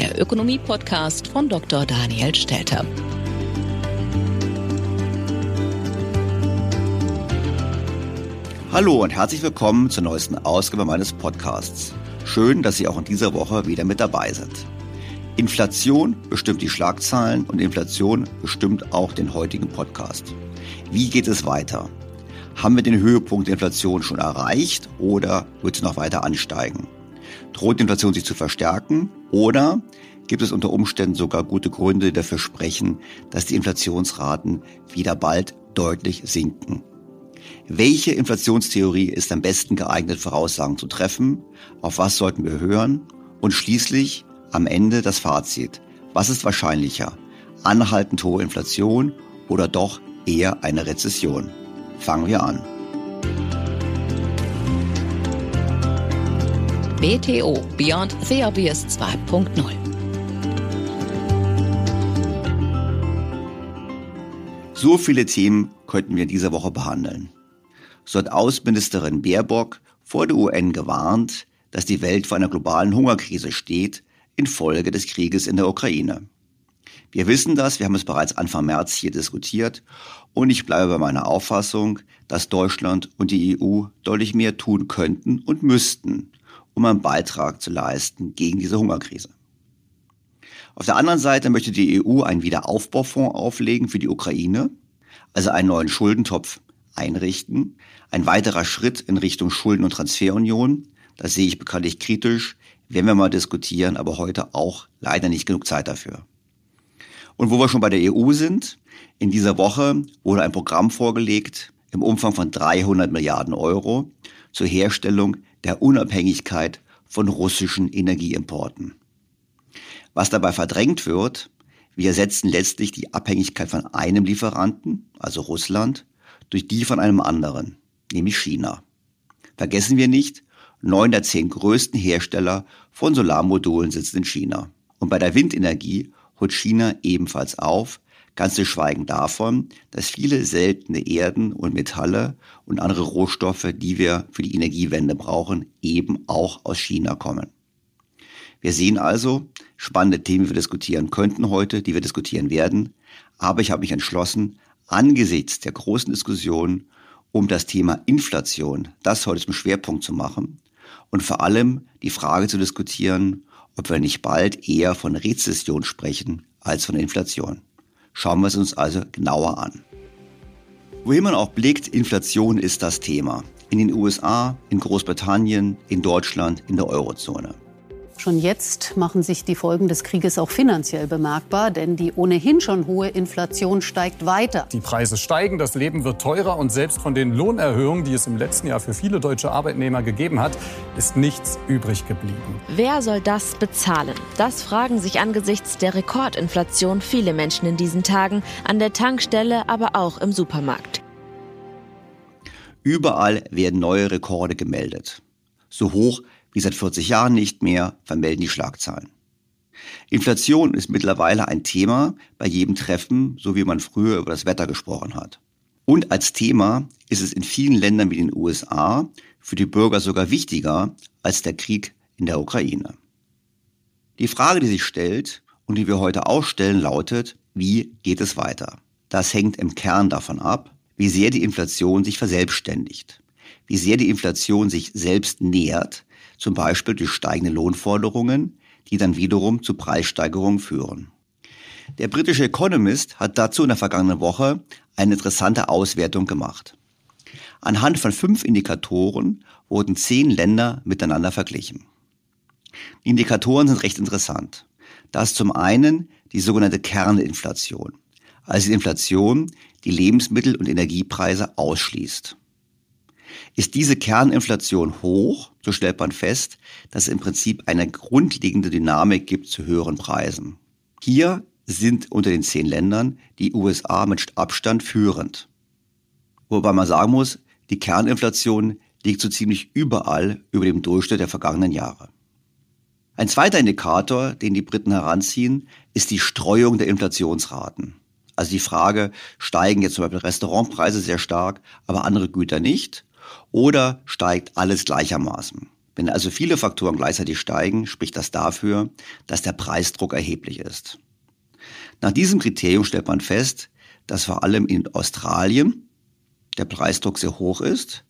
der Ökonomie-Podcast von Dr. Daniel Stelter. Hallo und herzlich willkommen zur neuesten Ausgabe meines Podcasts. Schön, dass Sie auch in dieser Woche wieder mit dabei sind. Inflation bestimmt die Schlagzeilen und Inflation bestimmt auch den heutigen Podcast. Wie geht es weiter? Haben wir den Höhepunkt der Inflation schon erreicht oder wird sie noch weiter ansteigen? Droht die Inflation sich zu verstärken oder gibt es unter Umständen sogar gute Gründe, die dafür sprechen, dass die Inflationsraten wieder bald deutlich sinken? Welche Inflationstheorie ist am besten geeignet, Voraussagen zu treffen? Auf was sollten wir hören? Und schließlich am Ende das Fazit. Was ist wahrscheinlicher? Anhaltend hohe Inflation oder doch eher eine Rezession? Fangen wir an. BTO Beyond the Obvious 2.0. So viele Themen könnten wir diese Woche behandeln. So hat Außenministerin Baerbock vor der UN gewarnt, dass die Welt vor einer globalen Hungerkrise steht infolge des Krieges in der Ukraine. Wir wissen das, wir haben es bereits Anfang März hier diskutiert und ich bleibe bei meiner Auffassung, dass Deutschland und die EU deutlich mehr tun könnten und müssten, um einen Beitrag zu leisten gegen diese Hungerkrise. Auf der anderen Seite möchte die EU einen Wiederaufbaufonds auflegen für die Ukraine, also einen neuen Schuldentopf einrichten. Ein weiterer Schritt in Richtung Schulden- und Transferunion. Das sehe ich bekanntlich kritisch, werden wir mal diskutieren, aber heute auch leider nicht genug Zeit dafür. Und wo wir schon bei der EU sind, in dieser Woche wurde ein Programm vorgelegt im Umfang von 300 Milliarden Euro zur Herstellung der Unabhängigkeit von russischen Energieimporten. Was dabei verdrängt wird, wir ersetzen letztlich die Abhängigkeit von einem Lieferanten, also Russland, durch die von einem anderen, nämlich China. Vergessen wir nicht, neun der zehn größten Hersteller von Solarmodulen sitzen in China. Und bei der Windenergie holt China ebenfalls auf, ganz zu schweigen davon, dass viele seltene Erden und Metalle und andere Rohstoffe, die wir für die Energiewende brauchen, eben auch aus China kommen. Wir sehen also spannende Themen, die wir diskutieren könnten heute, die wir diskutieren werden. Aber ich habe mich entschlossen, angesichts der großen Diskussion um das Thema Inflation, das heute zum Schwerpunkt zu machen und vor allem die Frage zu diskutieren, ob wir nicht bald eher von Rezession sprechen als von Inflation. Schauen wir es uns also genauer an. Wohin man auch blickt, Inflation ist das Thema. In den USA, in Großbritannien, in Deutschland, in der Eurozone. Schon jetzt machen sich die Folgen des Krieges auch finanziell bemerkbar, denn die ohnehin schon hohe Inflation steigt weiter. Die Preise steigen, das Leben wird teurer und selbst von den Lohnerhöhungen, die es im letzten Jahr für viele deutsche Arbeitnehmer gegeben hat, ist nichts übrig geblieben. Wer soll das bezahlen? Das fragen sich angesichts der Rekordinflation viele Menschen in diesen Tagen, an der Tankstelle, aber auch im Supermarkt. Überall werden neue Rekorde gemeldet. So hoch wie seit 40 Jahren nicht mehr, vermelden die Schlagzeilen. Inflation ist mittlerweile ein Thema bei jedem Treffen, so wie man früher über das Wetter gesprochen hat. Und als Thema ist es in vielen Ländern wie den USA für die Bürger sogar wichtiger als der Krieg in der Ukraine. Die Frage, die sich stellt und die wir heute auch stellen, lautet, wie geht es weiter? Das hängt im Kern davon ab, wie sehr die Inflation sich verselbstständigt, wie sehr die Inflation sich selbst nähert, zum Beispiel durch steigende Lohnforderungen, die dann wiederum zu Preissteigerungen führen. Der britische Economist hat dazu in der vergangenen Woche eine interessante Auswertung gemacht. Anhand von fünf Indikatoren wurden zehn Länder miteinander verglichen. Die Indikatoren sind recht interessant. Das ist zum einen die sogenannte Kerninflation, also die Inflation, die Lebensmittel- und Energiepreise ausschließt. Ist diese Kerninflation hoch, so stellt man fest, dass es im Prinzip eine grundlegende Dynamik gibt zu höheren Preisen. Hier sind unter den zehn Ländern die USA mit Abstand führend. Wobei man sagen muss, die Kerninflation liegt so ziemlich überall über dem Durchschnitt der vergangenen Jahre. Ein zweiter Indikator, den die Briten heranziehen, ist die Streuung der Inflationsraten. Also die Frage, steigen jetzt zum Beispiel Restaurantpreise sehr stark, aber andere Güter nicht? Oder steigt alles gleichermaßen? Wenn also viele Faktoren gleichzeitig steigen, spricht das dafür, dass der Preisdruck erheblich ist. Nach diesem Kriterium stellt man fest, dass vor allem in Australien der Preisdruck sehr hoch ist,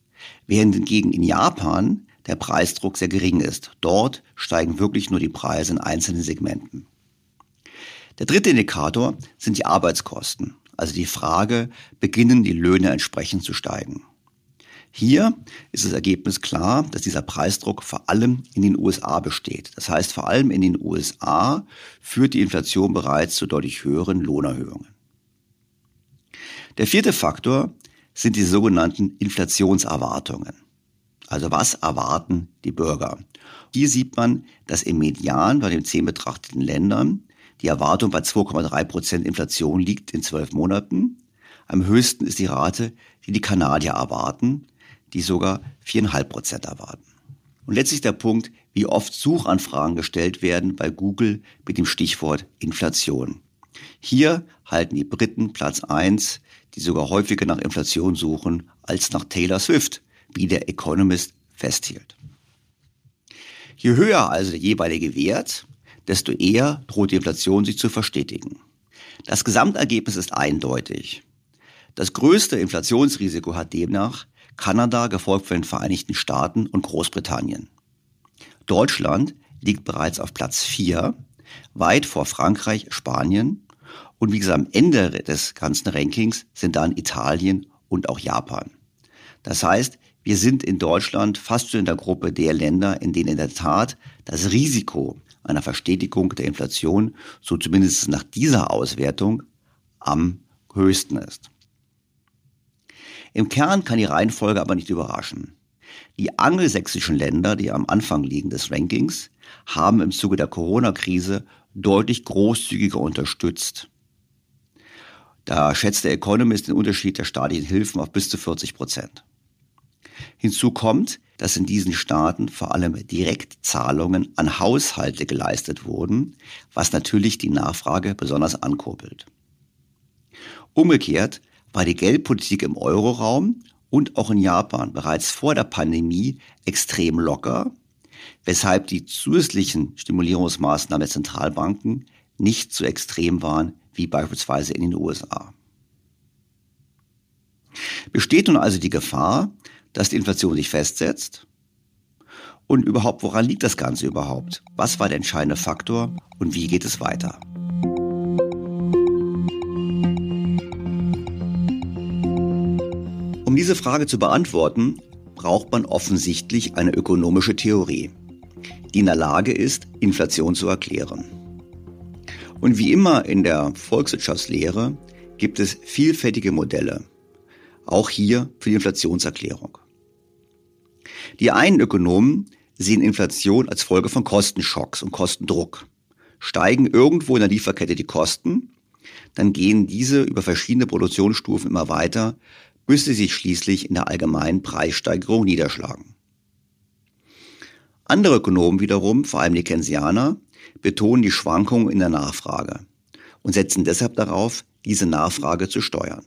während hingegen in Japan der Preisdruck sehr gering ist. Dort steigen wirklich nur die Preise in einzelnen Segmenten. Der dritte Indikator sind die Arbeitskosten, also die Frage, beginnen die Löhne entsprechend zu steigen. Hier ist das Ergebnis klar, dass dieser Preisdruck vor allem in den USA besteht. Das heißt, vor allem in den USA führt die Inflation bereits zu deutlich höheren Lohnerhöhungen. Der vierte Faktor sind die sogenannten Inflationserwartungen. Also was erwarten die Bürger? Hier sieht man, dass im Median bei den zehn betrachteten Ländern die Erwartung bei 2,3 Prozent Inflation liegt in zwölf Monaten. Am höchsten ist die Rate, die die Kanadier erwarten, die sogar viereinhalb Prozent erwarten. Und letztlich der Punkt, wie oft Suchanfragen gestellt werden bei Google mit dem Stichwort Inflation. Hier halten die Briten Platz eins, die sogar häufiger nach Inflation suchen als nach Taylor Swift, wie der Economist festhielt. Je höher also der jeweilige Wert, desto eher droht die Inflation sich zu verstetigen. Das Gesamtergebnis ist eindeutig. Das größte Inflationsrisiko hat demnach Kanada, gefolgt von den Vereinigten Staaten und Großbritannien. Deutschland liegt bereits auf Platz 4, weit vor Frankreich, Spanien. Und wie gesagt, am Ende des ganzen Rankings sind dann Italien und auch Japan. Das heißt, wir sind in Deutschland fast in der Gruppe der Länder, in denen in der Tat das Risiko einer Verstetigung der Inflation, so zumindest nach dieser Auswertung, am höchsten ist. Im Kern kann die Reihenfolge aber nicht überraschen. Die angelsächsischen Länder, die am Anfang liegen des Rankings, haben im Zuge der Corona-Krise deutlich großzügiger unterstützt. Da schätzt der Economist den Unterschied der staatlichen Hilfen auf bis zu 40 Prozent. Hinzu kommt, dass in diesen Staaten vor allem Direktzahlungen an Haushalte geleistet wurden, was natürlich die Nachfrage besonders ankurbelt. Umgekehrt war die Geldpolitik im Euroraum und auch in Japan bereits vor der Pandemie extrem locker, weshalb die zusätzlichen Stimulierungsmaßnahmen der Zentralbanken nicht so extrem waren wie beispielsweise in den USA. Besteht nun also die Gefahr, dass die Inflation sich festsetzt? Und überhaupt, woran liegt das Ganze überhaupt? Was war der entscheidende Faktor und wie geht es weiter? Um diese Frage zu beantworten, braucht man offensichtlich eine ökonomische Theorie, die in der Lage ist, Inflation zu erklären. Und wie immer in der Volkswirtschaftslehre gibt es vielfältige Modelle, auch hier für die Inflationserklärung. Die einen Ökonomen sehen Inflation als Folge von Kostenschocks und Kostendruck. Steigen irgendwo in der Lieferkette die Kosten, dann gehen diese über verschiedene Produktionsstufen immer weiter, bis sie sich schließlich in der allgemeinen Preissteigerung niederschlagen. Andere Ökonomen wiederum, vor allem die Keynesianer, betonen die Schwankungen in der Nachfrage und setzen deshalb darauf, diese Nachfrage zu steuern.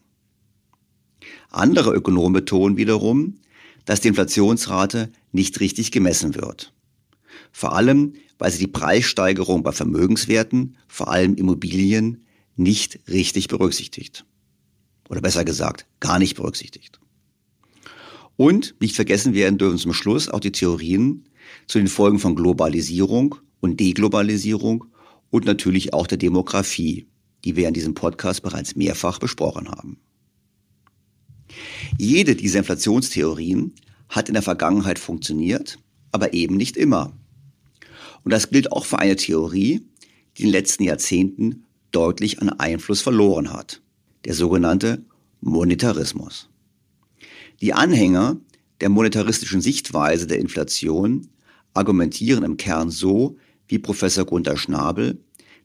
Andere Ökonomen betonen wiederum, dass die Inflationsrate nicht richtig gemessen wird. Vor allem, weil sie die Preissteigerung bei Vermögenswerten, vor allem Immobilien, nicht richtig berücksichtigt. Oder besser gesagt, gar nicht berücksichtigt. Und nicht vergessen werden dürfen zum Schluss auch die Theorien zu den Folgen von Globalisierung und Deglobalisierung und natürlich auch der Demografie, die wir in diesem Podcast bereits mehrfach besprochen haben. Jede dieser Inflationstheorien hat in der Vergangenheit funktioniert, aber eben nicht immer. Und das gilt auch für eine Theorie, die in den letzten Jahrzehnten deutlich an Einfluss verloren hat, der sogenannte Monetarismus. Die Anhänger der monetaristischen Sichtweise der Inflation argumentieren im Kern so wie Professor Gunther Schnabel,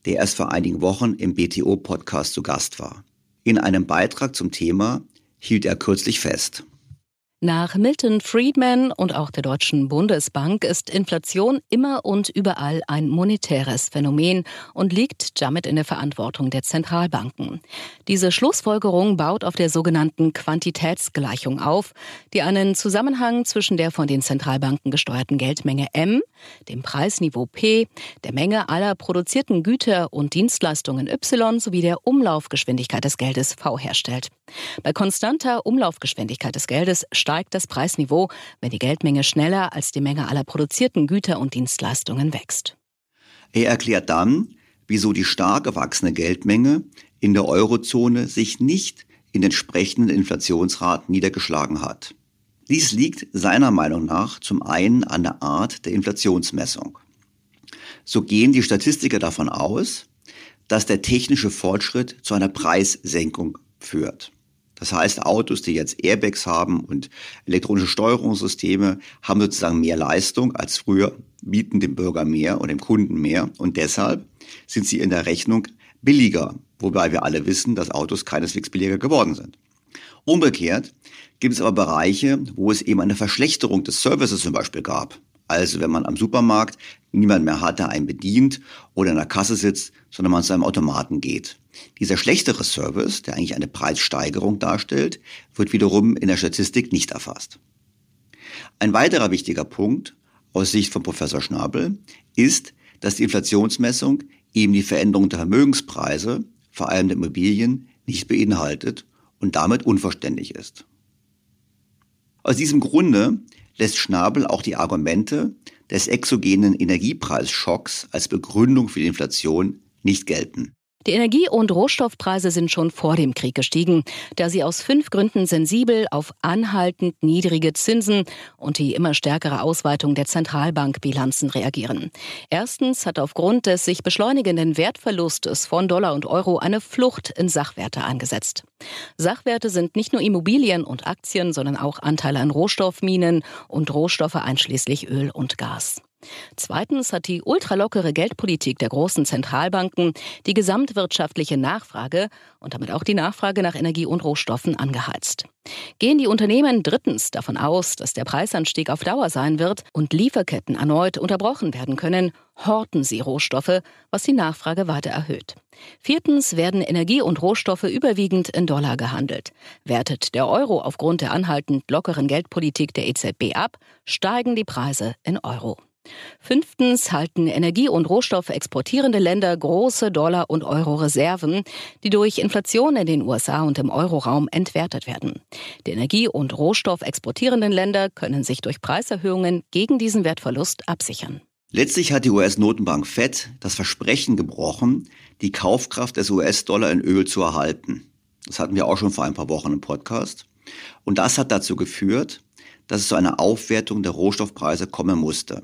der erst vor einigen Wochen im BTO-Podcast zu Gast war. In einem Beitrag zum Thema hielt er kürzlich fest. Nach Milton Friedman und auch der Deutschen Bundesbank ist Inflation immer und überall ein monetäres Phänomen und liegt damit in der Verantwortung der Zentralbanken. Diese Schlussfolgerung baut auf der sogenannten Quantitätsgleichung auf, die einen Zusammenhang zwischen der von den Zentralbanken gesteuerten Geldmenge M, dem Preisniveau P, der Menge aller produzierten Güter und Dienstleistungen Y sowie der Umlaufgeschwindigkeit des Geldes V herstellt. Bei konstanter Umlaufgeschwindigkeit des Geldes steigt das Preisniveau, wenn die Geldmenge schneller als die Menge aller produzierten Güter und Dienstleistungen wächst. Er erklärt dann, wieso die stark gewachsene Geldmenge in der Eurozone sich nicht in entsprechenden Inflationsraten niedergeschlagen hat. Dies liegt seiner Meinung nach zum einen an der Art der Inflationsmessung. So gehen die Statistiker davon aus, dass der technische Fortschritt zu einer Preissenkung führt. Das heißt, Autos, die jetzt Airbags haben und elektronische Steuerungssysteme, haben sozusagen mehr Leistung als früher, bieten dem Bürger mehr und dem Kunden mehr und deshalb sind sie in der Rechnung billiger, wobei wir alle wissen, dass Autos keineswegs billiger geworden sind. Umgekehrt gibt es aber Bereiche, wo es eben eine Verschlechterung des Services zum Beispiel gab. Also wenn man am Supermarkt niemand mehr hat, der einen bedient oder in der Kasse sitzt, sondern man zu einem Automaten geht. Dieser schlechtere Service, der eigentlich eine Preissteigerung darstellt, wird wiederum in der Statistik nicht erfasst. Ein weiterer wichtiger Punkt aus Sicht von Professor Schnabel ist, dass die Inflationsmessung eben die Veränderung der Vermögenspreise, vor allem der Immobilien, nicht beinhaltet und damit unverständlich ist. Aus diesem Grunde lässt Schnabel auch die Argumente des exogenen Energiepreisschocks als Begründung für die Inflation nicht gelten. Die Energie- und Rohstoffpreise sind schon vor dem Krieg gestiegen, da sie aus fünf Gründen sensibel auf anhaltend niedrige Zinsen und die immer stärkere Ausweitung der Zentralbankbilanzen reagieren. Erstens hat aufgrund des sich beschleunigenden Wertverlustes von Dollar und Euro eine Flucht in Sachwerte eingesetzt. Sachwerte sind nicht nur Immobilien und Aktien, sondern auch Anteile an Rohstoffminen und Rohstoffe einschließlich Öl und Gas. Zweitens hat die ultralockere Geldpolitik der großen Zentralbanken die gesamtwirtschaftliche Nachfrage und damit auch die Nachfrage nach Energie und Rohstoffen angeheizt. Gehen die Unternehmen drittens davon aus, dass der Preisanstieg auf Dauer sein wird und Lieferketten erneut unterbrochen werden können, horten sie Rohstoffe, was die Nachfrage weiter erhöht. Viertens werden Energie und Rohstoffe überwiegend in Dollar gehandelt. Wertet der Euro aufgrund der anhaltend lockeren Geldpolitik der EZB ab, steigen die Preise in Euro. Fünftens halten Energie- und Rohstoffe exportierende Länder große Dollar- und Euro-Reserven, die durch Inflation in den USA und im Euroraum entwertet werden. Die Energie- und Rohstoff exportierenden Länder können sich durch Preiserhöhungen gegen diesen Wertverlust absichern. Letztlich hat die US-Notenbank Fed das Versprechen gebrochen, die Kaufkraft des US-Dollar in Öl zu erhalten. Das hatten wir auch schon vor ein paar Wochen im Podcast. Und das hat dazu geführt, dass es zu einer Aufwertung der Rohstoffpreise kommen musste.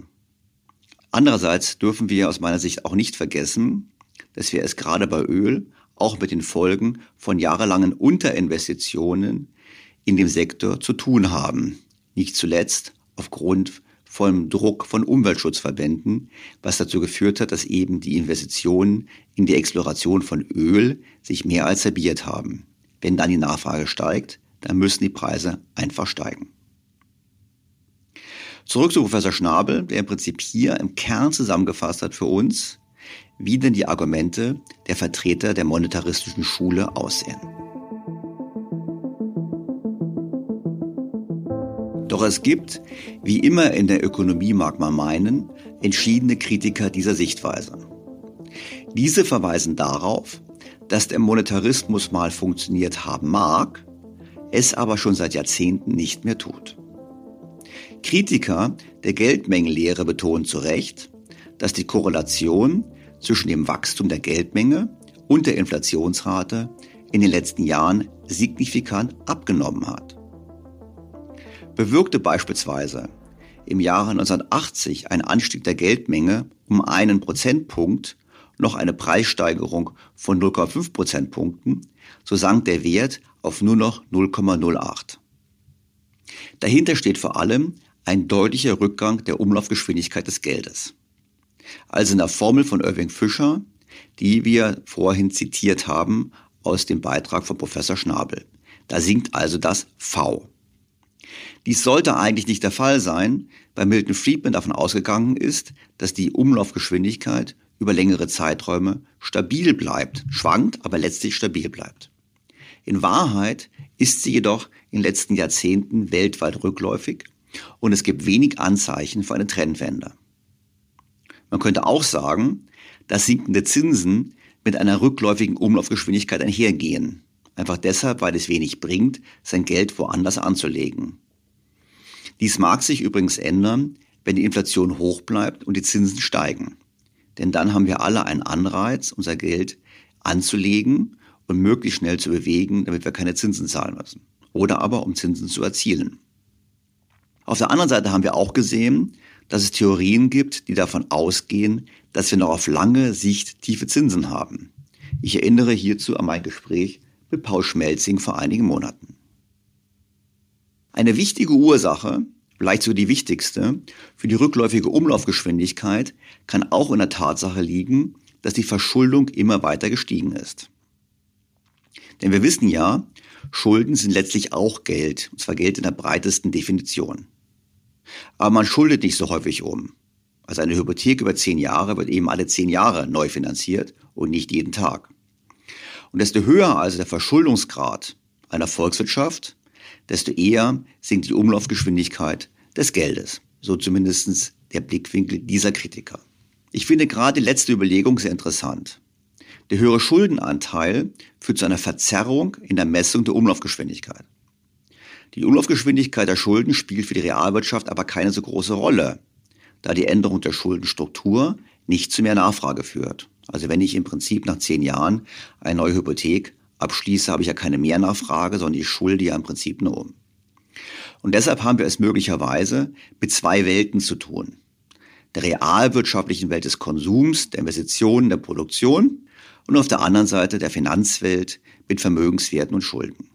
Andererseits dürfen wir aus meiner Sicht auch nicht vergessen, dass wir es gerade bei Öl auch mit den Folgen von jahrelangen Unterinvestitionen in dem Sektor zu tun haben. Nicht zuletzt aufgrund von Druck von Umweltschutzverbänden, was dazu geführt hat, dass eben die Investitionen in die Exploration von Öl sich mehr als halbiert haben. Wenn dann die Nachfrage steigt, dann müssen die Preise einfach steigen. Zurück zu Professor Schnabel, der im Prinzip hier im Kern zusammengefasst hat für uns, wie denn die Argumente der Vertreter der monetaristischen Schule aussehen. Doch es gibt, wie immer in der Ökonomie mag man meinen, entschiedene Kritiker dieser Sichtweise. Diese verweisen darauf, dass der Monetarismus mal funktioniert haben mag, es aber schon seit Jahrzehnten nicht mehr tut. Kritiker der Geldmengenlehre betonen zu Recht, dass die Korrelation zwischen dem Wachstum der Geldmenge und der Inflationsrate in den letzten Jahren signifikant abgenommen hat. Bewirkte beispielsweise im Jahre 1980 ein Anstieg der Geldmenge um einen Prozentpunkt noch eine Preissteigerung von 0,5 Prozentpunkten, so sank der Wert auf nur noch 0,08. Dahinter steht vor allem ein deutlicher Rückgang der Umlaufgeschwindigkeit des Geldes. Also in der Formel von Irving Fischer, die wir vorhin zitiert haben aus dem Beitrag von Professor Schnabel. Da sinkt also das V. Dies sollte eigentlich nicht der Fall sein, weil Milton Friedman davon ausgegangen ist, dass die Umlaufgeschwindigkeit über längere Zeiträume stabil bleibt, schwankt, aber letztlich stabil bleibt. In Wahrheit ist sie jedoch in den letzten Jahrzehnten weltweit rückläufig und es gibt wenig Anzeichen für eine Trendwende. Man könnte auch sagen, dass sinkende Zinsen mit einer rückläufigen Umlaufgeschwindigkeit einhergehen. Einfach deshalb, weil es wenig bringt, sein Geld woanders anzulegen. Dies mag sich übrigens ändern, wenn die Inflation hoch bleibt und die Zinsen steigen. Denn dann haben wir alle einen Anreiz, unser Geld anzulegen und möglichst schnell zu bewegen, damit wir keine Zinsen zahlen müssen. Oder aber um Zinsen zu erzielen. Auf der anderen Seite haben wir auch gesehen, dass es Theorien gibt, die davon ausgehen, dass wir noch auf lange Sicht tiefe Zinsen haben. Ich erinnere hierzu an mein Gespräch mit Paul Schmelzing vor einigen Monaten. Eine wichtige Ursache, vielleicht so die wichtigste, für die rückläufige Umlaufgeschwindigkeit kann auch in der Tatsache liegen, dass die Verschuldung immer weiter gestiegen ist. Denn wir wissen ja, Schulden sind letztlich auch Geld, und zwar Geld in der breitesten Definition. Aber man schuldet nicht so häufig um. Also eine Hypothek über zehn Jahre wird eben alle zehn Jahre neu finanziert und nicht jeden Tag. Und desto höher also der Verschuldungsgrad einer Volkswirtschaft, desto eher sinkt die Umlaufgeschwindigkeit des Geldes. So zumindest der Blickwinkel dieser Kritiker. Ich finde gerade die letzte Überlegung sehr interessant. Der höhere Schuldenanteil führt zu einer Verzerrung in der Messung der Umlaufgeschwindigkeit. Die Umlaufgeschwindigkeit der Schulden spielt für die Realwirtschaft aber keine so große Rolle, da die Änderung der Schuldenstruktur nicht zu mehr Nachfrage führt, Also wenn ich im Prinzip nach zehn Jahren eine neue Hypothek abschließe, habe ich ja keine Mehernachfrage, sondern ich schulde ja im Prinzip nur um. Und deshalb haben wir es möglicherweise mit zwei Welten zu tun. Der realwirtschaftlichen Welt des Konsums, der Investitionen, der Produktion und auf der anderen Seite der Finanzwelt mit Vermögenswerten und Schulden.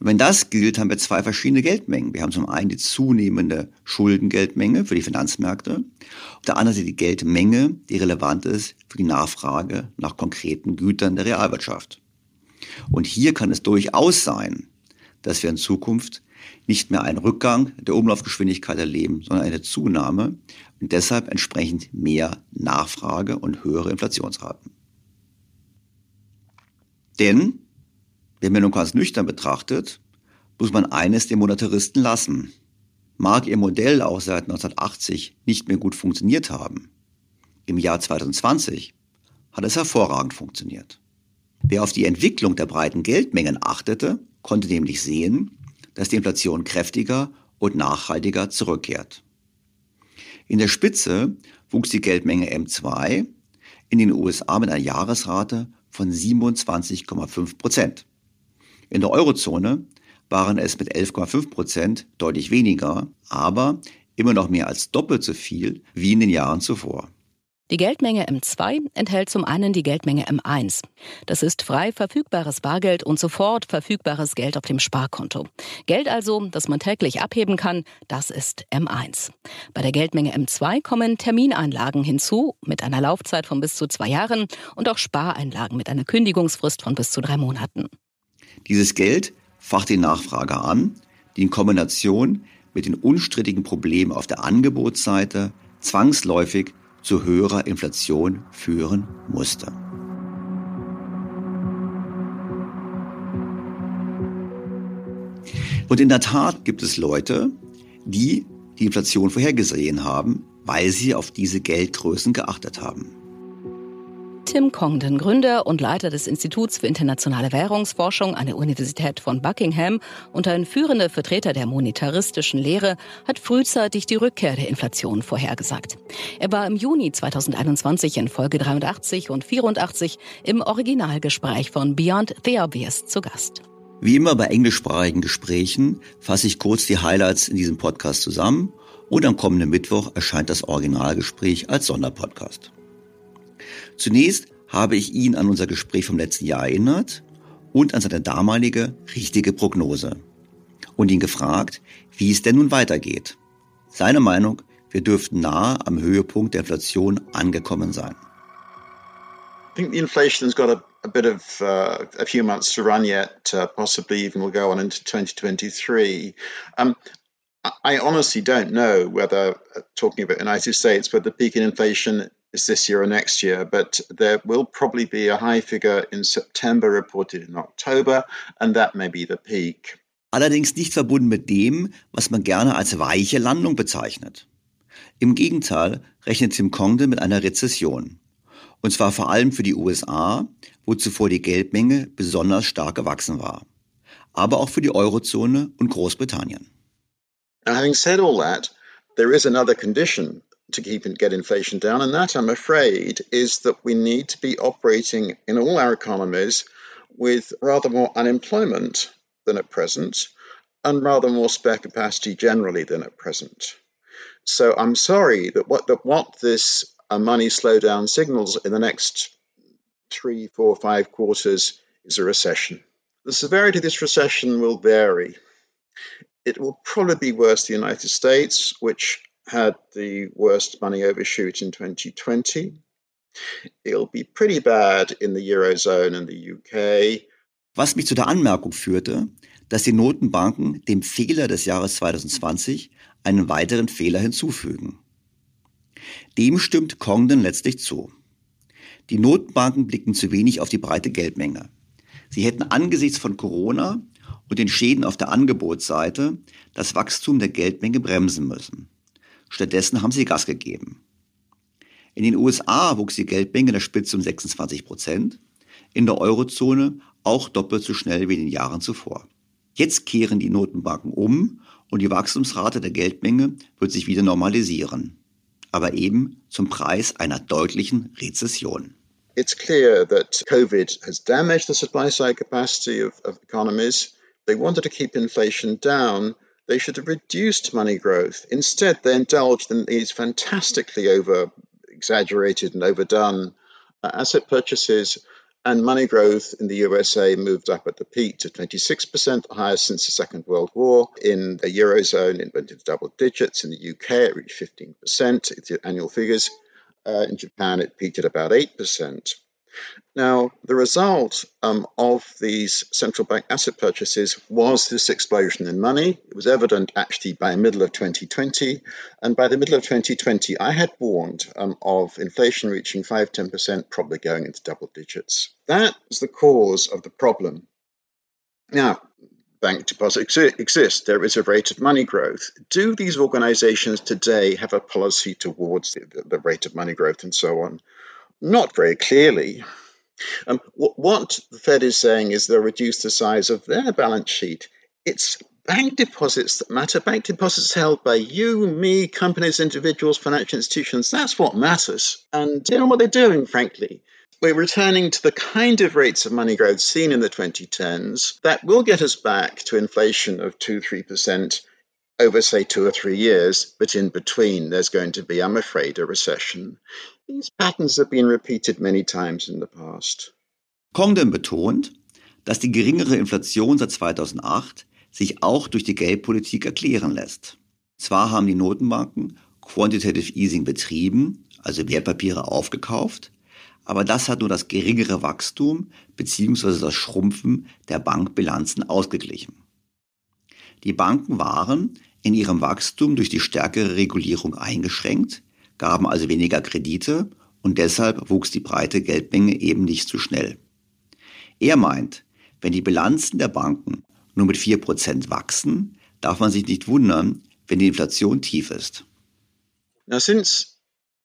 Und wenn das gilt, haben wir zwei verschiedene Geldmengen. Wir haben zum einen die zunehmende Schuldengeldmenge für die Finanzmärkte, auf der anderen Seite die Geldmenge, die relevant ist für die Nachfrage nach konkreten Gütern der Realwirtschaft. Und hier kann es durchaus sein, dass wir in Zukunft nicht mehr einen Rückgang der Umlaufgeschwindigkeit erleben, sondern eine Zunahme und deshalb entsprechend mehr Nachfrage und höhere Inflationsraten. Denn wenn man nun ganz nüchtern betrachtet, muss man eines dem Monetaristen lassen. Mag ihr Modell auch seit 1980 nicht mehr gut funktioniert haben. Im Jahr 2020 hat es hervorragend funktioniert. Wer auf die Entwicklung der breiten Geldmengen achtete, konnte nämlich sehen, dass die Inflation kräftiger und nachhaltiger zurückkehrt. In der Spitze wuchs die Geldmenge M2 in den USA mit einer Jahresrate von 27,5 Prozent. In der Eurozone waren es mit 11,5 Prozent deutlich weniger, aber immer noch mehr als doppelt so viel wie in den Jahren zuvor. Die Geldmenge M2 enthält zum einen die Geldmenge M1. Das ist frei verfügbares Bargeld und sofort verfügbares Geld auf dem Sparkonto. Geld also, das man täglich abheben kann, das ist M1. Bei der Geldmenge M2 kommen Termineinlagen hinzu mit einer Laufzeit von bis zu zwei Jahren und auch Spareinlagen mit einer Kündigungsfrist von bis zu drei Monaten. Dieses Geld facht die Nachfrage an, die in Kombination mit den unstrittigen Problemen auf der Angebotsseite zwangsläufig zu höherer Inflation führen musste. Und in der Tat gibt es Leute, die die Inflation vorhergesehen haben, weil sie auf diese Geldgrößen geachtet haben. Tim Congdon, Gründer und Leiter des Instituts für internationale Währungsforschung an der Universität von Buckingham und ein führender Vertreter der monetaristischen Lehre, hat frühzeitig die Rückkehr der Inflation vorhergesagt. Er war im Juni 2021 in Folge 83 und 84 im Originalgespräch von Beyond the Obvious zu Gast. Wie immer bei englischsprachigen Gesprächen fasse ich kurz die Highlights in diesem Podcast zusammen und am kommenden Mittwoch erscheint das Originalgespräch als Sonderpodcast. Zunächst habe ich ihn an unser Gespräch vom letzten Jahr erinnert und an seine damalige richtige Prognose und ihn gefragt, wie es denn nun weitergeht. Seine Meinung, wir dürften nahe am Höhepunkt der Inflation angekommen sein. I think the inflation's got a, a bit of uh, a few months to run yet, uh, possibly even will go on into 2023. Um, I honestly don't know whether, uh, talking about the United States, whether the peak in inflation is this year or next year, but there will probably be a high figure in September reported in October, and that may be the peak. Allerdings nicht verbunden mit dem, was man gerne als weiche Landung bezeichnet. Im Gegenteil rechnet Tim Congdon mit einer Rezession. Und zwar vor allem für die USA, wo zuvor die Geldmenge besonders stark gewachsen war. Aber auch für die Eurozone und Großbritannien. Now, having said all that, there is another condition to keep and get inflation down, and that I'm afraid is that we need to be operating in all our economies with rather more unemployment than at present, and rather more spare capacity generally than at present. So I'm sorry that what that what this uh, money slowdown signals in the next three, four, five quarters is a recession. The severity of this recession will vary. It will probably be worse in the United States, which had the worst money overshoot in 2020. It'll be pretty bad in the Eurozone and the UK. Was mich zu der Anmerkung führte, dass die Notenbanken dem Fehler des Jahres 2020 einen weiteren Fehler hinzufügen. Dem stimmt Congdon letztlich zu. Die Notenbanken blicken zu wenig auf die breite Geldmenge. Sie hätten angesichts von Corona und den Schäden auf der Angebotsseite das Wachstum der Geldmenge bremsen müssen. Stattdessen haben sie Gas gegeben. In den USA wuchs die Geldmenge in der Spitze um 26 Prozent, in der Eurozone auch doppelt so schnell wie in den Jahren zuvor. Jetzt kehren die Notenbanken um und die Wachstumsrate der Geldmenge wird sich wieder normalisieren. aber eben zum Preis einer deutlichen Rezession. It's clear that COVID has damaged the supply side capacity of, of economies. They wanted to keep inflation down. They should have reduced money growth. Instead, they indulged in these fantastically over exaggerated and overdone uh, asset purchases and money growth in the USA moved up at the peak to 26%, the highest since the Second World War. In the Eurozone, it went into double digits. In the UK, it reached 15%, it's annual figures. Uh, in Japan, it peaked at about 8%. Now, the result um, of these central bank asset purchases was this explosion in money. It was evident actually by the middle of 2020. And by the middle of 2020, I had warned um, of inflation reaching 5 10%, probably going into double digits. That was the cause of the problem. Now, bank deposits exist. There is a rate of money growth. Do these organizations today have a policy towards the, the rate of money growth and so on? Not very clearly. Um, what, what the Fed is saying is they'll reduce the size of their balance sheet. It's bank deposits that matter. Bank deposits held by you, me, companies, individuals, financial institutions. That's what matters. And you know what they're doing, frankly? We're returning to the kind of rates of money growth seen in the 2010s that will get us back to inflation of 2 3% over, say, two or three years, but in between, there's going to be, I'm afraid, a recession. These patterns have been repeated many times in the past. Congdon betont, dass die geringere Inflation seit 2008 sich auch durch die Geldpolitik erklären lässt. Zwar haben die Notenbanken Quantitative Easing betrieben, also Wertpapiere aufgekauft, aber das hat nur das geringere Wachstum bzw. das Schrumpfen der Bankbilanzen ausgeglichen. Die Banken waren in ihrem Wachstum durch die stärkere Regulierung eingeschränkt, gaben also weniger Kredite und deshalb wuchs die breite Geldmenge eben nicht so schnell. Er meint, wenn die Bilanzen der Banken nur mit 4% wachsen, darf man sich nicht wundern, wenn die Inflation tief ist. Now since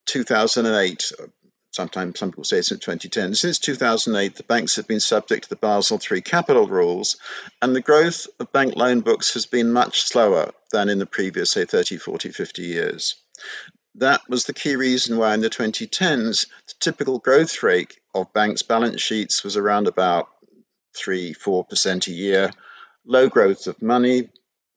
2008, sometimes some people say since 2010. Since 2008, the banks have been subject to the Basel III capital rules, and the growth of bank loan books has been much slower than in the previous, say, 30, 40, 50 years. That was the key reason why in the 2010s, the typical growth rate of banks' balance sheets was around about 3 4% a year. Low growth of money,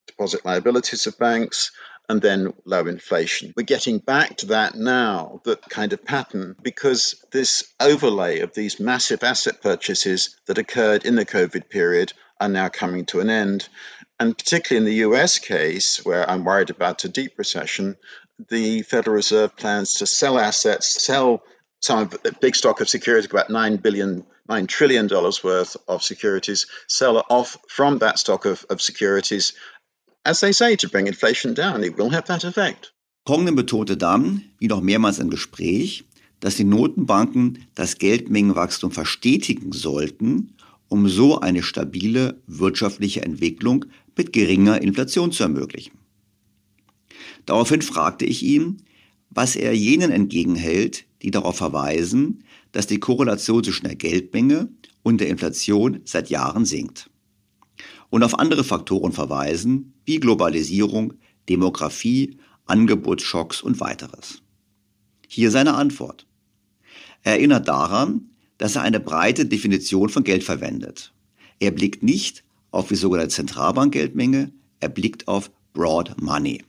deposit liabilities of banks, and then low inflation. We're getting back to that now, that kind of pattern, because this overlay of these massive asset purchases that occurred in the COVID period are now coming to an end. And particularly in the US case, where I'm worried about a deep recession, the Federal Reserve plans to sell assets, sell some big stock of securities, about nine billion, nine trillion dollars worth of securities, sell off from that stock of, of securities as they say, to bring inflation down. It will have that effect. Congdon betonte dann, wie noch mehrmals im Gespräch, dass die Notenbanken das Geldmengenwachstum verstetigen sollten, um so eine stabile wirtschaftliche Entwicklung mit geringer Inflation zu ermöglichen. Daraufhin fragte ich ihn, was er jenen entgegenhält, die darauf verweisen, dass die Korrelation zwischen der Geldmenge und der Inflation seit Jahren sinkt und auf andere Faktoren verweisen, wie Globalisierung, Demografie, Angebotsschocks und weiteres. Hier seine Antwort. Er erinnert daran, dass er eine breite Definition von Geld verwendet. Er blickt nicht auf die sogenannte Zentralbankgeldmenge, er blickt auf Broad Money.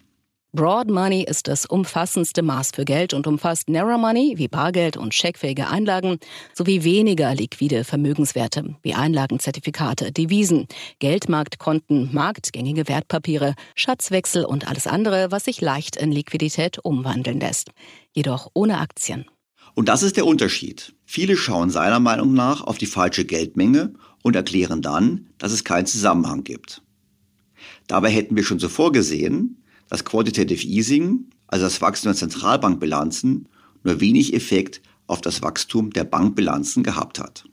Broad Money ist das umfassendste Maß für Geld und umfasst Narrow Money wie Bargeld und scheckfähige Einlagen sowie weniger liquide Vermögenswerte wie Einlagenzertifikate, Devisen, Geldmarktkonten, marktgängige Wertpapiere, Schatzwechsel und alles andere, was sich leicht in Liquidität umwandeln lässt. Jedoch ohne Aktien. Und das ist der Unterschied. Viele schauen seiner Meinung nach auf die falsche Geldmenge und erklären dann, dass es keinen Zusammenhang gibt. Dabei hätten wir schon zuvor gesehen, dass Quantitative Easing, also das Wachstum der Zentralbankbilanzen, nur wenig Effekt auf das Wachstum der Bankbilanzen gehabt hat.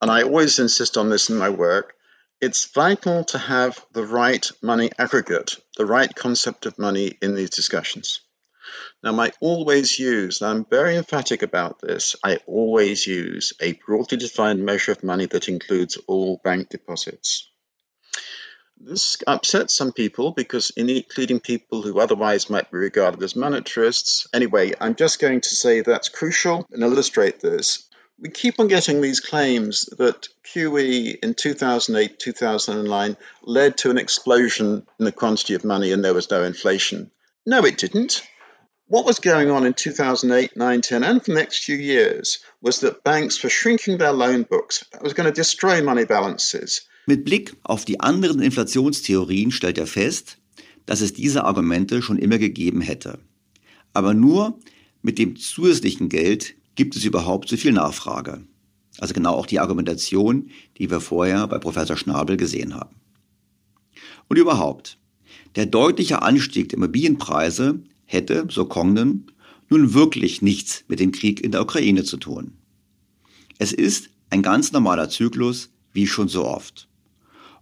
And I always insist on this in my work. It's vital to have the right money aggregate, the right concept of money in these discussions. Now, I always use, and I'm very emphatic about this, I always use a broadly defined measure of money that includes all bank deposits. This upsets some people because, including people who otherwise might be regarded as monetarists. Anyway, I'm just going to say that's crucial and illustrate this. We keep on getting these claims that QE in 2008 2009 led to an explosion in the quantity of money and there was no inflation. No, it didn't. What was going on in 2008, 9, 10, and for the next few years was that banks were shrinking their loan books. That was going to destroy money balances. Mit Blick auf die anderen Inflationstheorien stellt er fest, dass es diese Argumente schon immer gegeben hätte. Aber nur mit dem zusätzlichen Geld gibt es überhaupt so viel Nachfrage. Also genau auch die Argumentation, die wir vorher bei Professor Schnabel gesehen haben. Und überhaupt, der deutliche Anstieg der Immobilienpreise hätte, so Congdon, nun wirklich nichts mit dem Krieg in der Ukraine zu tun. Es ist ein ganz normaler Zyklus, wie schon so oft.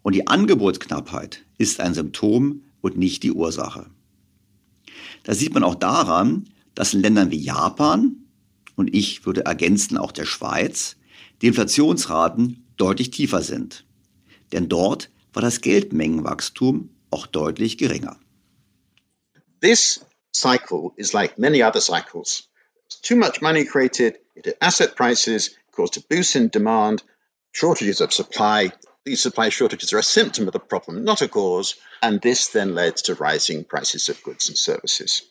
Und die Angebotsknappheit ist ein Symptom und nicht die Ursache. Das sieht man auch daran, dass in Ländern wie Japan und ich würde ergänzen auch der Schweiz die Inflationsraten deutlich tiefer sind. Denn dort war das Geldmengenwachstum auch deutlich geringer. This cycle is like many other cycles. Too much money created, it asset prices, caused a boost in demand, shortages of supply. These supply shortages are a symptom of the problem, not a cause, and this then led to rising prices of goods and services.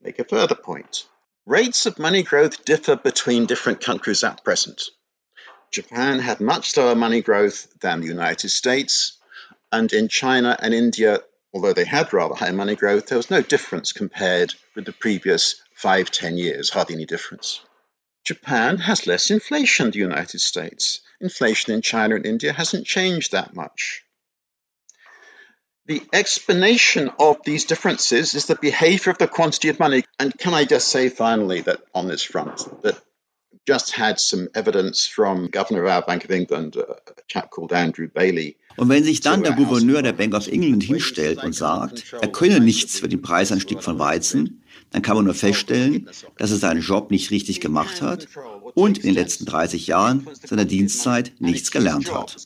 Make a further point. Rates of money growth differ between different countries at present. Japan had much slower money growth than the United States, and in China and India, although they had rather high money growth, there was no difference compared with the previous five, ten years, hardly any difference. Japan has less inflation than the United States. Inflation in China and India hasn't changed that much. The explanation of these differences is the behavior of the quantity of money. And can I just say finally that on this front, that just had some evidence from Governor of our Bank of England, a chap called Andrew Bailey, Und wenn sich dann der Gouverneur der Bank of England hinstellt und sagt, er könne nichts für den Preisanstieg von Weizen, dann kann man nur feststellen, dass er seinen Job nicht richtig gemacht hat und in den letzten 30 Jahren seiner Dienstzeit nichts gelernt hat.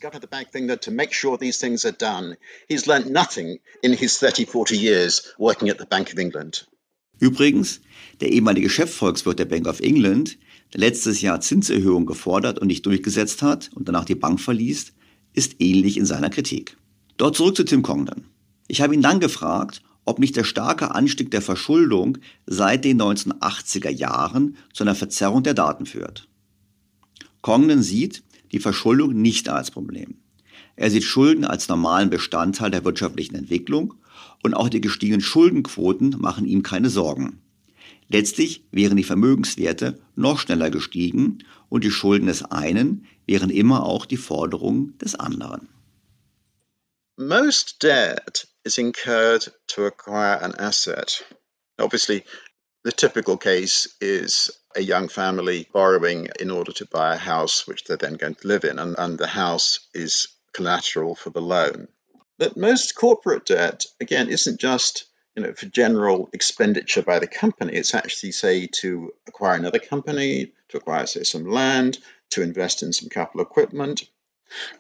Übrigens, der ehemalige Chefvolkswirt der Bank of England, der letztes Jahr Zinserhöhungen gefordert und nicht durchgesetzt hat und danach die Bank verließ, ist ähnlich in seiner Kritik. Dort zurück zu Tim Congdon. Ich habe ihn dann gefragt, ob nicht der starke Anstieg der Verschuldung seit den 1980er Jahren zu einer Verzerrung der Daten führt. Congdon sieht die Verschuldung nicht als Problem. Er sieht Schulden als normalen Bestandteil der wirtschaftlichen Entwicklung und auch die gestiegenen Schuldenquoten machen ihm keine Sorgen. Letztlich wären die Vermögenswerte noch schneller gestiegen und die Schulden des einen wären immer auch die Forderungen des anderen. Most debt is incurred to acquire an asset. Obviously, the typical case is a young family borrowing in order to buy a house which they're then going to live in, and, and the house is collateral for the loan. But most corporate debt, again, isn't just you know, for general expenditure by the company. It's actually, say, to acquire another company, to acquire, say, some land, to invest in some capital equipment.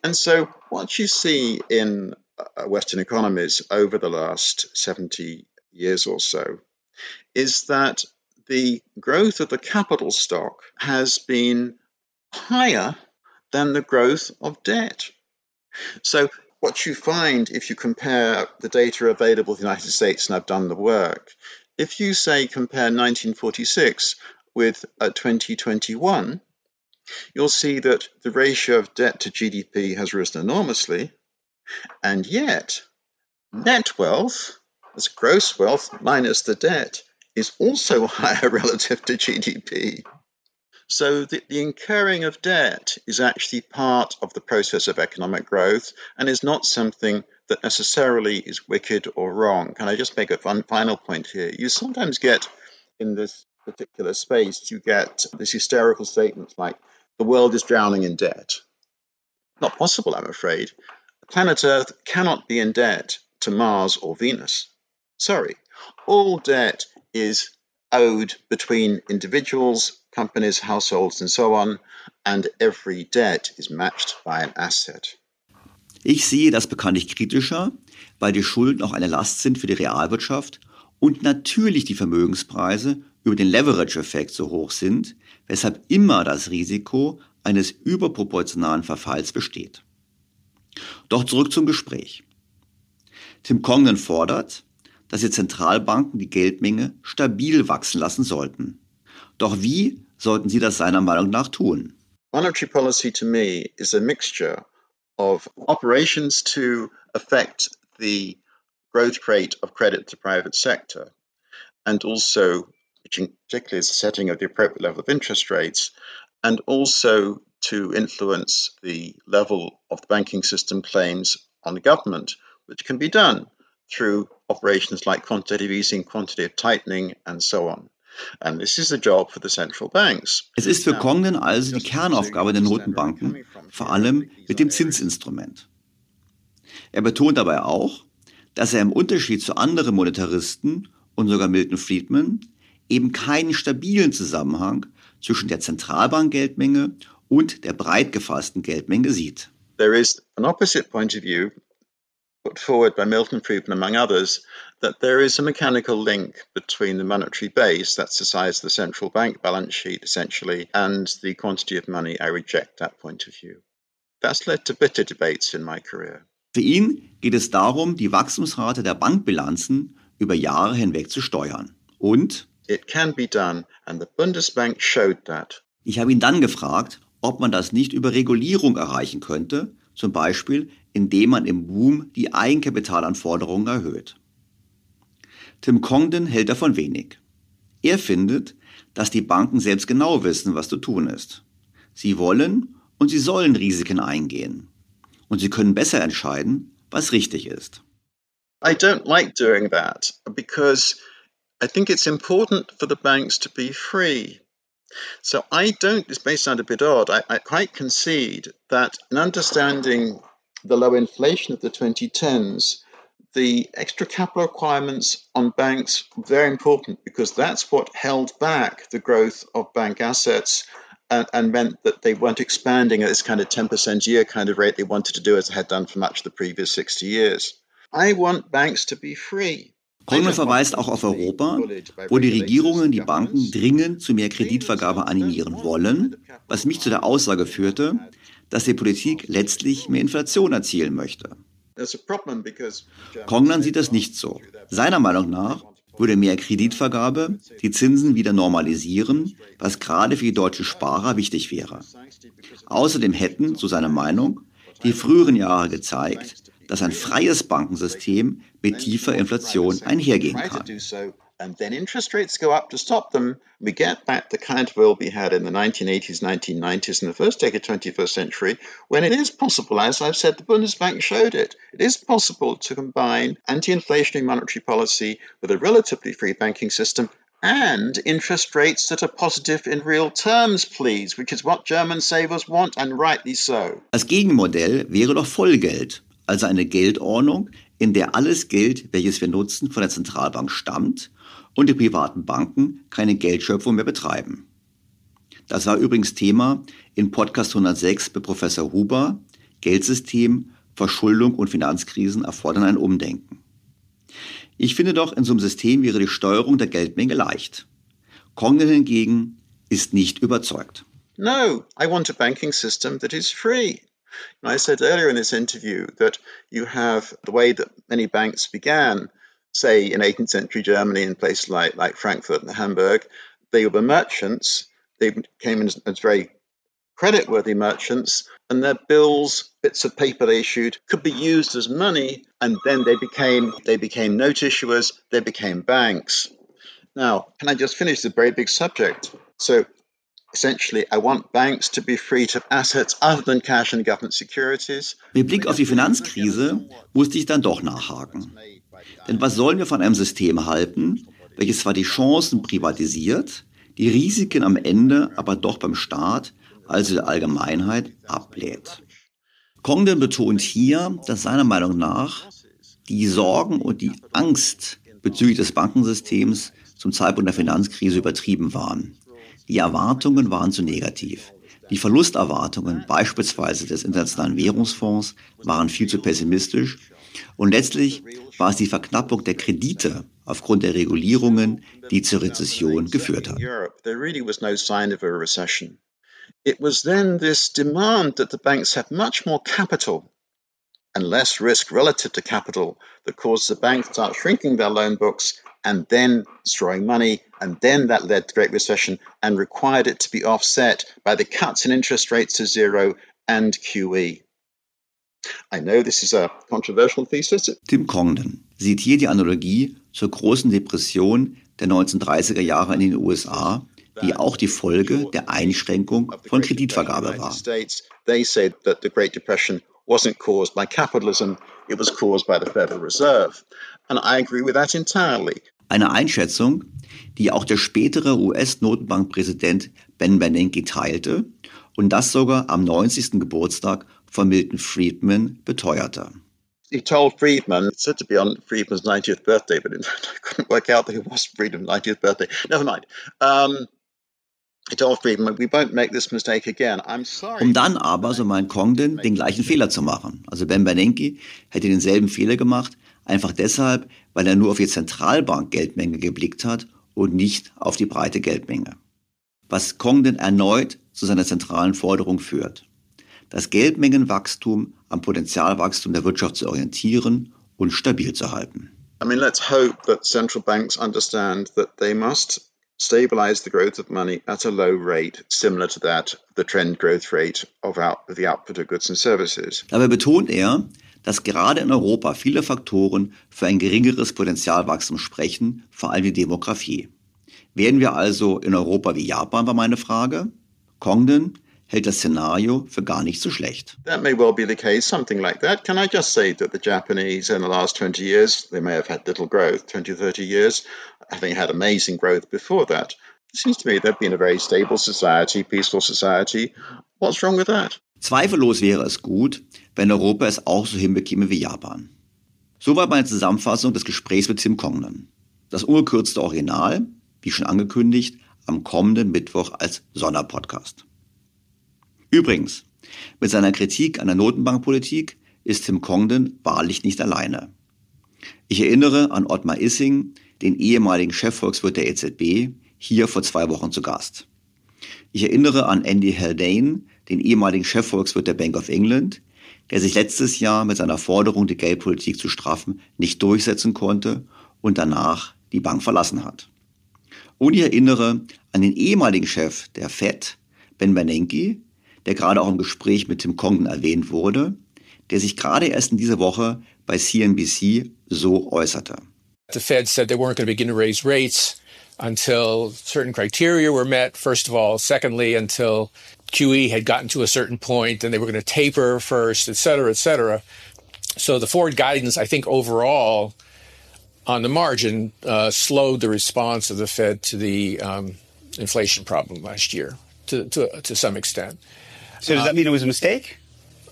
And so, what you see in Western economies over the last 70 years or so is that the growth of the capital stock has been higher than the growth of debt. So, what you find if you compare the data available in the United States, and I've done the work, if you say compare 1946 with uh, 2021, you'll see that the ratio of debt to GDP has risen enormously, and yet net wealth, as gross wealth minus the debt, is also higher relative to GDP. So the, the, incurring of debt is actually part of the process of economic growth and is not something that necessarily is wicked or wrong. Can I just make a fun, final point here? You sometimes get in this particular space, you get this hysterical statements like, the world is drowning in debt. Not possible, I'm afraid. Planet Earth cannot be in debt to Mars or Venus. Sorry. All debt is owed between individuals, companies, households, and so on, and every debt is matched by an asset. Ich sehe das bekanntlich kritischer, weil die Schulden auch eine Last sind für die Realwirtschaft und natürlich die Vermögenspreise über den Leverage-Effekt so hoch sind, weshalb immer das Risiko eines überproportionalen Verfalls besteht. Doch zurück zum Gespräch. Tim Congdon fordert, dass die Zentralbanken die Geldmenge stabil wachsen lassen sollten. Doch wie sollten sie das seiner Meinung nach tun? Monetary policy to me is a mixture of operations to affect the growth rate of credit to private sector and also which particularly is the setting of the appropriate level of interest rates and also to influence the level of the banking system claims on the government, which can be done through operations like quantitative easing, quantitative tightening, and so on. And this is the job for the central banks. Es ist für Congdon also die Kernaufgabe der Notenbanken, vor allem mit dem Zinsinstrument. Er betont dabei auch, dass er im Unterschied zu anderen Monetaristen und sogar Milton Friedman eben keinen stabilen Zusammenhang zwischen der Zentralbankgeldmenge und der breit gefassten Geldmenge sieht. There is an opposite point of view put forward by Milton Friedman, among others, that there is a mechanical link between the monetary base, that's the size of the central bank balance sheet essentially, and the quantity of money. I reject that point of view. That's led to bitter debates in my career. Für ihn geht es darum, die Wachstumsrate der Bankbilanzen über Jahre hinweg zu steuern. Und It can be done, and the Bundesbank showed that. Ich habe ihn dann gefragt, ob man das nicht über Regulierung erreichen könnte, zum Beispiel indem man im Boom die Eigenkapitalanforderungen erhöht. Tim Congdon hält davon wenig. Er findet, dass die Banken selbst genau wissen, was zu tun ist. Sie wollen und sie sollen Risiken eingehen. Und sie können besser entscheiden, was richtig ist. I don't like doing that because I think it's important for the banks to be free. So I don't, this may sound a bit odd, I, I quite concede that in understanding the low inflation of the 2010s, the extra capital requirements on banks very important because that's what held back the growth of bank assets and, and, meant that they weren't expanding at this kind of 10% a year kind of rate they wanted to do as they had done for much of the previous 60 years. I want banks to be free. Coleman verweist auch auf Europa, wo die Regierungen die Banken dringend zu mehr Kreditvergabe animieren wollen, was mich zu der Aussage führte, dass die Politik letztlich mehr Inflation erzielen möchte. Congdon sieht das nicht so. Seiner Meinung nach würde mehr Kreditvergabe die Zinsen wieder normalisieren, was gerade für die deutschen Sparer wichtig wäre. Außerdem hätten, so seine Meinung, die früheren Jahre gezeigt, dass ein freies Bankensystem mit tiefer Inflation einhergehen kann. and then interest rates go up to stop them, we get back the kind of world we had in the 1980s, 1990s, and the first decade of the 21st century, when it is possible, as I've said, the Bundesbank showed it, it is possible to combine anti inflationary monetary policy with a relatively free banking system and interest rates that are positive in real terms, please, which is what German savers want, and rightly so. Das Gegenmodell wäre doch Vollgeld, also eine Geldordnung, in der alles Geld, welches wir nutzen, von der Zentralbank stammt und die privaten Banken keine Geldschöpfung mehr betreiben. Das war übrigens Thema in Podcast 106 bei Professor Huber, Geldsystem, Verschuldung und Finanzkrisen erfordern ein Umdenken. Ich finde doch, in so einem System wäre die Steuerung der Geldmenge leicht. Congdon hingegen ist nicht überzeugt. No, I want a banking system that is free. I said earlier in this interview that you have the way that many banks began say in 18th century Germany in places like, like Frankfurt and Hamburg, they were merchants. They came in as, as very creditworthy merchants, and their bills, bits of paper they issued, could be used as money, and then they became they became note issuers, they became banks. Now, can I just finish the very big subject? So Mit Blick auf die Finanzkrise musste ich dann doch nachhaken. Denn was sollen wir von einem System halten, welches zwar die Chancen privatisiert, die Risiken am Ende aber doch beim Staat, also der Allgemeinheit, ablehnt? Congdon betont hier, dass seiner Meinung nach die Sorgen und die Angst bezüglich des Bankensystems zum Zeitpunkt der Finanzkrise übertrieben waren. Die Erwartungen waren zu negativ. Die Verlusterwartungen beispielsweise des Internationalen Währungsfonds waren viel zu pessimistisch und letztlich war es die Verknappung der Kredite aufgrund der Regulierungen, die zur Rezession geführt hat. It was then this demand that the banks have much more capital and less risk relative to capital that caused the banks to start shrinking their loan books and then destroying money. And then that led to Great Recession and required it to be offset by the cuts in interest rates to zero and QE. I know this is a controversial thesis. Tim Congdon sieht hier die Analogie zur großen Depression der 1930er Jahre in den USA, die auch die Folge der Einschränkung von Kreditvergabe war. They said that the Great Depression wasn't caused by capitalism, it was caused by the Federal Reserve. And I agree with that entirely. Eine Einschätzung, die auch der spätere US-Notenbankpräsident Ben Bernanke teilte und das sogar am 90. Geburtstag von Milton Friedman beteuerte. He told Friedman, it's said to be on Friedman's 90th birthday, but I couldn't work out that it was Friedman's 90th birthday. Never mind. Um, um dann aber, so meint Congdon, den gleichen Fehler zu machen. Also Ben Bernanke hätte denselben Fehler gemacht, einfach deshalb, weil er nur auf die Zentralbank-Geldmenge geblickt hat und nicht auf die breite Geldmenge. Was Congdon erneut zu seiner zentralen Forderung führt. Das Geldmengenwachstum am Potenzialwachstum der Wirtschaft zu orientieren und stabil zu halten. I mean, let's hope that central banks understand that they must stabilize the growth of money at a low rate similar to that the trend growth rate of out, the output of goods and services. Dabei betont er, dass gerade in Europa viele Faktoren für ein geringeres Potenzialwachstum sprechen, vor allem die Demografie. Werden wir also in Europa wie Japan, war meine Frage. Congdon hält das Szenario für gar nicht so schlecht. That may well be the case, something like that. Can I just say that the Japanese in the last 20 years, they may have had little growth, 20, 30 years, Think had amazing growth before that. It seems to me they've been a very stable society, peaceful society. What's wrong with that? Zweifellos wäre es gut, wenn Europa es auch so hinbekäme wie Japan. Soweit meine Zusammenfassung des Gesprächs mit Tim Congdon. Das ungekürzte Original, wie schon angekündigt, am kommenden Mittwoch als Sonderpodcast. Übrigens, mit seiner Kritik an der Notenbankpolitik ist Tim Congdon wahrlich nicht alleine. Ich erinnere an Ottmar Issing, den ehemaligen Chefvolkswirt der EZB, hier vor zwei Wochen zu Gast. Ich erinnere an Andy Haldane, den ehemaligen Chefvolkswirt der Bank of England, der sich letztes Jahr mit seiner Forderung, die Geldpolitik zu straffen, nicht durchsetzen konnte und danach die Bank verlassen hat. Und ich erinnere an den ehemaligen Chef der Fed, Ben Bernanke, der gerade auch im Gespräch mit Tim Congdon erwähnt wurde, der sich gerade erst in dieser Woche bei CNBC so äußerte. The Fed said they weren't going to begin to raise rates until certain criteria were met, first of all. Secondly, until QE had gotten to a certain point and they were going to taper first, et cetera, et cetera. So the forward guidance, I think overall, on the margin, uh, slowed the response of the Fed to the um, inflation problem last year to, to, to some extent. So does that mean it was a mistake?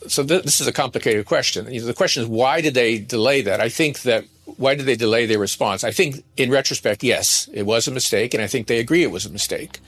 So th- this is a complicated question. The question is why did they delay that? I think that why did they delay their response? I think in retrospect, yes, it was a mistake, and I think they agree it was a mistake.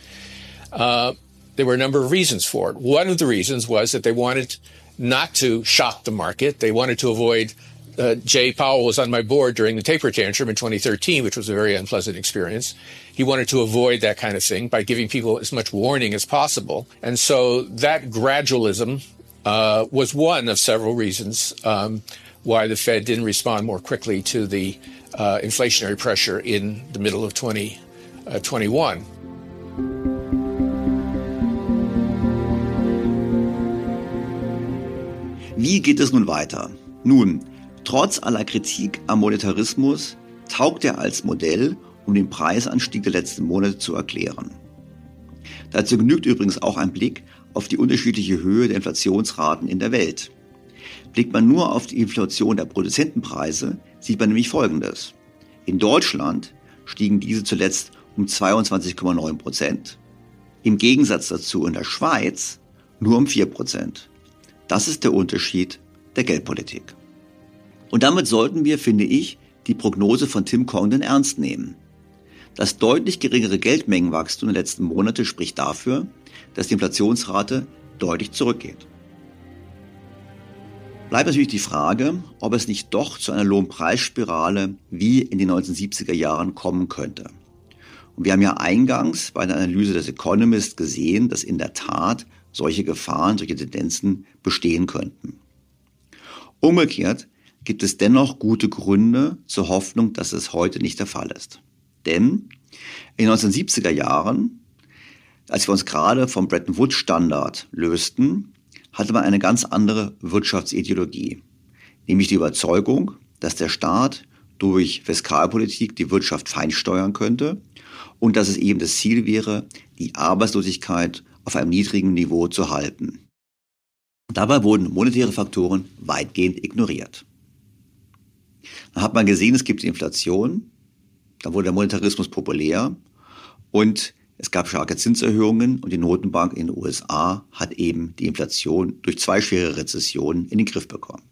Uh, there were a number of reasons for it. One of the reasons was that they wanted not to shock the market. They wanted to avoid. Uh, Jay Powell was on my board during the taper tantrum in 2013, which was a very unpleasant experience. He wanted to avoid that kind of thing by giving people as much warning as possible. And so that gradualism uh, was one of several reasons um, why the Fed didn't respond more quickly to the uh, inflationary pressure in the middle of 2021. Uh, Wie geht es nun weiter? Nun, trotz aller Kritik am Monetarismus taugt er als Modell um den Preisanstieg der letzten Monate zu erklären. Dazu genügt übrigens auch ein Blick auf die unterschiedliche Höhe der Inflationsraten in der Welt. Blickt man nur auf die Inflation der Produzentenpreise, sieht man nämlich Folgendes. In Deutschland stiegen diese zuletzt um 22,9 Prozent. Im Gegensatz dazu in der Schweiz nur um 4 Prozent. Das ist der Unterschied der Geldpolitik. Und damit sollten wir, finde ich, die Prognose von Tim Congdon ernst nehmen. Das deutlich geringere Geldmengenwachstum der letzten Monate spricht dafür, dass die Inflationsrate deutlich zurückgeht. Bleibt natürlich die Frage, ob es nicht doch zu einer Lohnpreisspirale wie in den 1970er Jahren kommen könnte. Und wir haben ja eingangs bei der Analyse des Economist gesehen, dass in der Tat solche Gefahren, solche Tendenzen bestehen könnten. Umgekehrt gibt es dennoch gute Gründe zur Hoffnung, dass es heute nicht der Fall ist. Denn in den 1970er Jahren, als wir uns gerade vom Bretton Woods Standard lösten, hatte man eine ganz andere Wirtschaftsideologie, nämlich die Überzeugung, dass der Staat durch Fiskalpolitik die Wirtschaft feinsteuern könnte und dass es eben das Ziel wäre, die Arbeitslosigkeit auf einem niedrigen Niveau zu halten. Dabei wurden monetäre Faktoren weitgehend ignoriert. Dann hat man gesehen, es gibt Inflation, dann wurde der Monetarismus populär und es gab starke Zinserhöhungen und die Notenbank in den USA hat eben die Inflation durch zwei schwere Rezessionen in den Griff bekommen.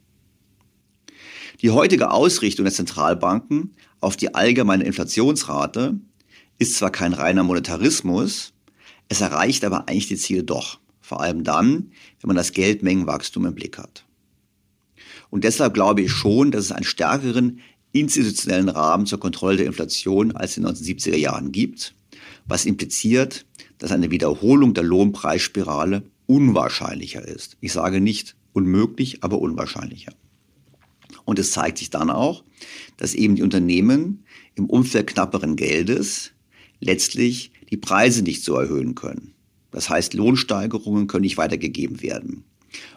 Die heutige Ausrichtung der Zentralbanken auf die allgemeine Inflationsrate ist zwar kein reiner Monetarismus, es erreicht aber eigentlich die Ziele doch. Vor allem dann, wenn man das Geldmengenwachstum im Blick hat. Und deshalb glaube ich schon, dass es einen stärkeren institutionellen Rahmen zur Kontrolle der Inflation als in den 1970er Jahren gibt, was impliziert, dass eine Wiederholung der Lohnpreisspirale unwahrscheinlicher ist. Ich sage nicht unmöglich, aber unwahrscheinlicher. Und es zeigt sich dann auch, dass eben die Unternehmen im Umfeld knapperen Geldes letztlich die Preise nicht so erhöhen können. Das heißt, Lohnsteigerungen können nicht weitergegeben werden.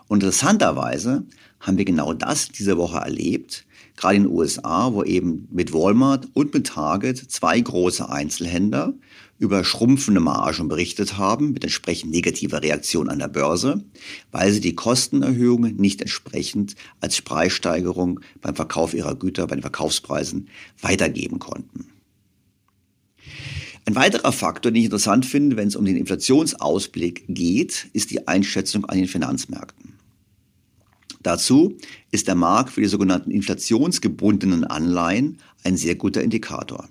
Und interessanterweise haben wir genau das diese Woche erlebt, gerade in den USA, wo eben mit Walmart und mit Target zwei große Einzelhändler über schrumpfende Margen berichtet haben, mit entsprechend negativer Reaktion an der Börse, weil sie die Kostenerhöhungen nicht entsprechend als Preissteigerung beim Verkauf ihrer Güter, bei den Verkaufspreisen weitergeben konnten. Ein weiterer Faktor, den ich interessant finde, wenn es um den Inflationsausblick geht, ist die Einschätzung an den Finanzmärkten. Dazu ist der Markt für die sogenannten inflationsgebundenen Anleihen ein sehr guter Indikator.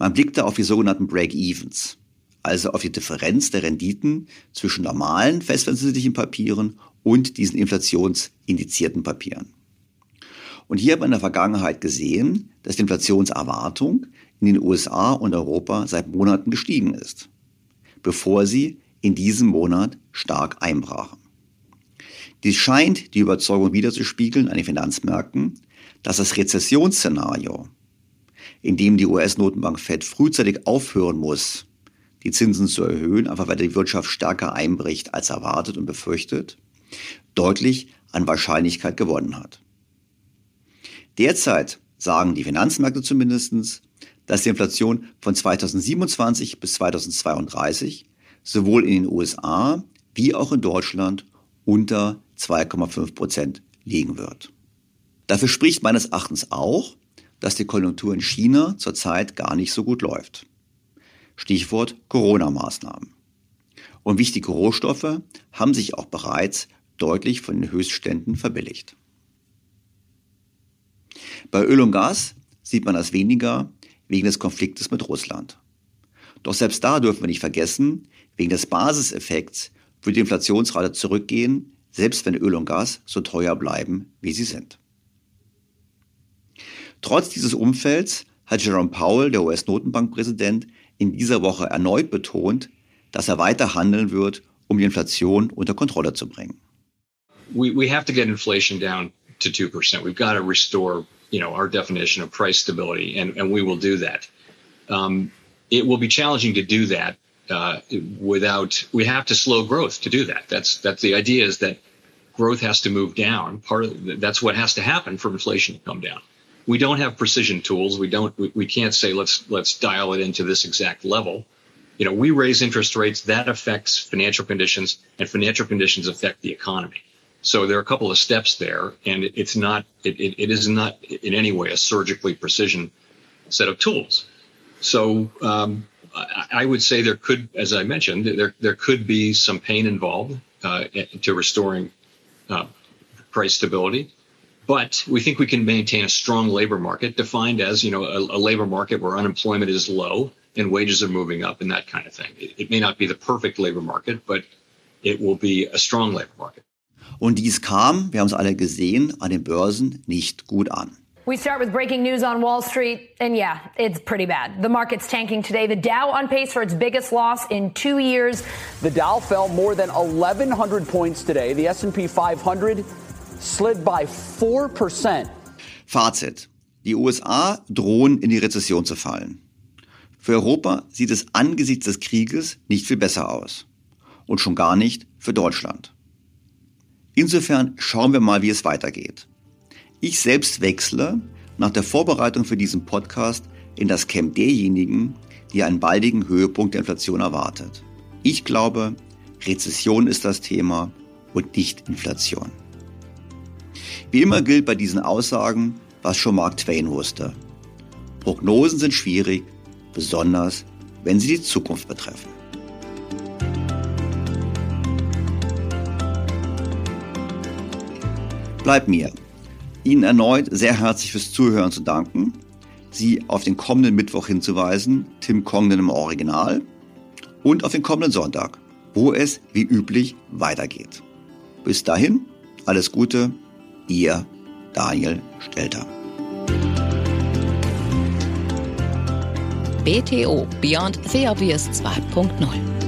Man blickt da auf die sogenannten Break-Evens, also auf die Differenz der Renditen zwischen normalen festverzinslichen Papieren und diesen inflationsindizierten Papieren. Und hier hat man in der Vergangenheit gesehen, dass die Inflationserwartung in den USA und Europa seit Monaten gestiegen ist, bevor sie in diesem Monat stark einbrachen. Dies scheint die Überzeugung wiederzuspiegeln an den Finanzmärkten, dass das Rezessionsszenario, in dem die US-Notenbank Fed frühzeitig aufhören muss, die Zinsen zu erhöhen, einfach weil die Wirtschaft stärker einbricht als erwartet und befürchtet, deutlich an Wahrscheinlichkeit gewonnen hat. Derzeit sagen die Finanzmärkte zumindest, dass die Inflation von 2027 bis 2032 sowohl in den USA wie auch in Deutschland unter 2,5 Prozent liegen wird. Dafür spricht meines Erachtens auch, dass die Konjunktur in China zurzeit gar nicht so gut läuft. Stichwort Corona-Maßnahmen. Und wichtige Rohstoffe haben sich auch bereits deutlich von den Höchstständen verbilligt. Bei Öl und Gas sieht man das weniger wegen des Konfliktes mit Russland. Doch selbst da dürfen wir nicht vergessen, wegen des Basiseffekts wird die Inflationsrate zurückgehen, selbst wenn Öl und Gas so teuer bleiben, wie sie sind. Trotz dieses Umfelds hat Jerome Powell, der US-Notenbankpräsident, in dieser Woche erneut betont, dass er weiter handeln wird, um die Inflation unter Kontrolle zu bringen. We, we have to get inflation down to 2%. We've got to restore, you know, our definition of price stability, and, and we will do that. Um, it will be challenging to do that uh, without we have to slow growth to do that. That's that's the idea is that growth has to move down. Part of that's what has to happen for inflation to come down. We don't have precision tools. We don't we, we can't say let's let's dial it into this exact level. You know, we raise interest rates that affects financial conditions, and financial conditions affect the economy. So there are a couple of steps there, and it's not it, it, it is not in any way a surgically precision set of tools. So um, I would say there could, as I mentioned, there there could be some pain involved uh, to restoring uh, price stability, but we think we can maintain a strong labor market defined as, you know, a, a labor market where unemployment is low and wages are moving up and that kind of thing. It, it may not be the perfect labor market, but it will be a strong labor market. Und dies kam, wir haben es alle gesehen, an den Börsen nicht gut an. We start with breaking news on Wall Street, and yeah, it's pretty bad. The market's tanking today. The Dow on pace for its biggest loss in two years. The Dow fell more than 1,100 points today. The S&P 500 slid by 4%. Fazit. Die USA drohen in die Rezession zu fallen. Für Europa sieht es angesichts des Krieges nicht viel besser aus. Und schon gar nicht für Deutschland. Insofern schauen wir mal, wie es weitergeht. Ich selbst wechsle nach der Vorbereitung für diesen Podcast in das Camp derjenigen, die einen baldigen Höhepunkt der Inflation erwartet. Ich glaube, Rezession ist das Thema und nicht Inflation. Wie immer gilt bei diesen Aussagen, was schon Mark Twain wusste. Prognosen sind schwierig, besonders wenn sie die Zukunft betreffen. Bleibt mir, Ihnen erneut sehr herzlich fürs Zuhören zu danken, Sie auf den kommenden Mittwoch hinzuweisen, Tim Congdon im Original, und auf den kommenden Sonntag, wo es wie üblich weitergeht. Bis dahin, alles Gute, Ihr Daniel Stelter. BTO Beyond the Obvious 2.0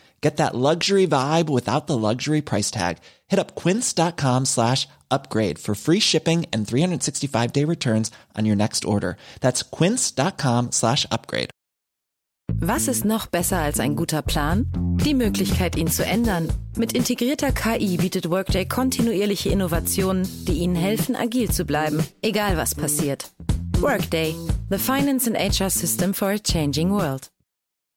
Get that luxury vibe without the luxury price tag. Hit up quince.com slash upgrade for free shipping and 365 day returns on your next order. That's quince.com slash upgrade. Was ist noch besser als ein guter Plan? Die Möglichkeit, ihn zu ändern. Mit integrierter KI bietet Workday kontinuierliche Innovationen, die Ihnen helfen, agil zu bleiben, egal was passiert. Workday, the finance and HR system for a changing world.